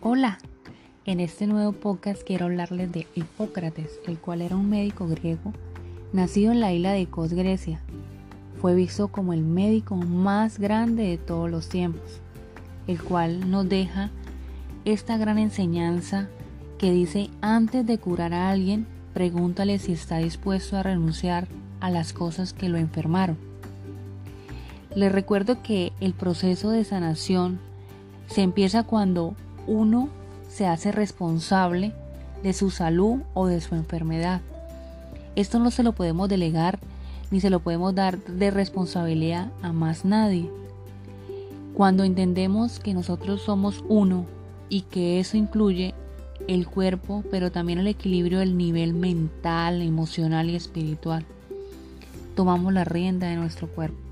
Hola, en este nuevo podcast quiero hablarles de Hipócrates, el cual era un médico griego nacido en la isla de Kos, Grecia. Fue visto como el médico más grande de todos los tiempos, el cual nos deja esta gran enseñanza que dice antes de curar a alguien, pregúntale si está dispuesto a renunciar a las cosas que lo enfermaron. Les recuerdo que el proceso de sanación se empieza cuando uno se hace responsable de su salud o de su enfermedad. Esto no se lo podemos delegar ni se lo podemos dar de responsabilidad a más nadie. Cuando entendemos que nosotros somos uno y que eso incluye el cuerpo, pero también el equilibrio del nivel mental, emocional y espiritual, tomamos la rienda de nuestro cuerpo.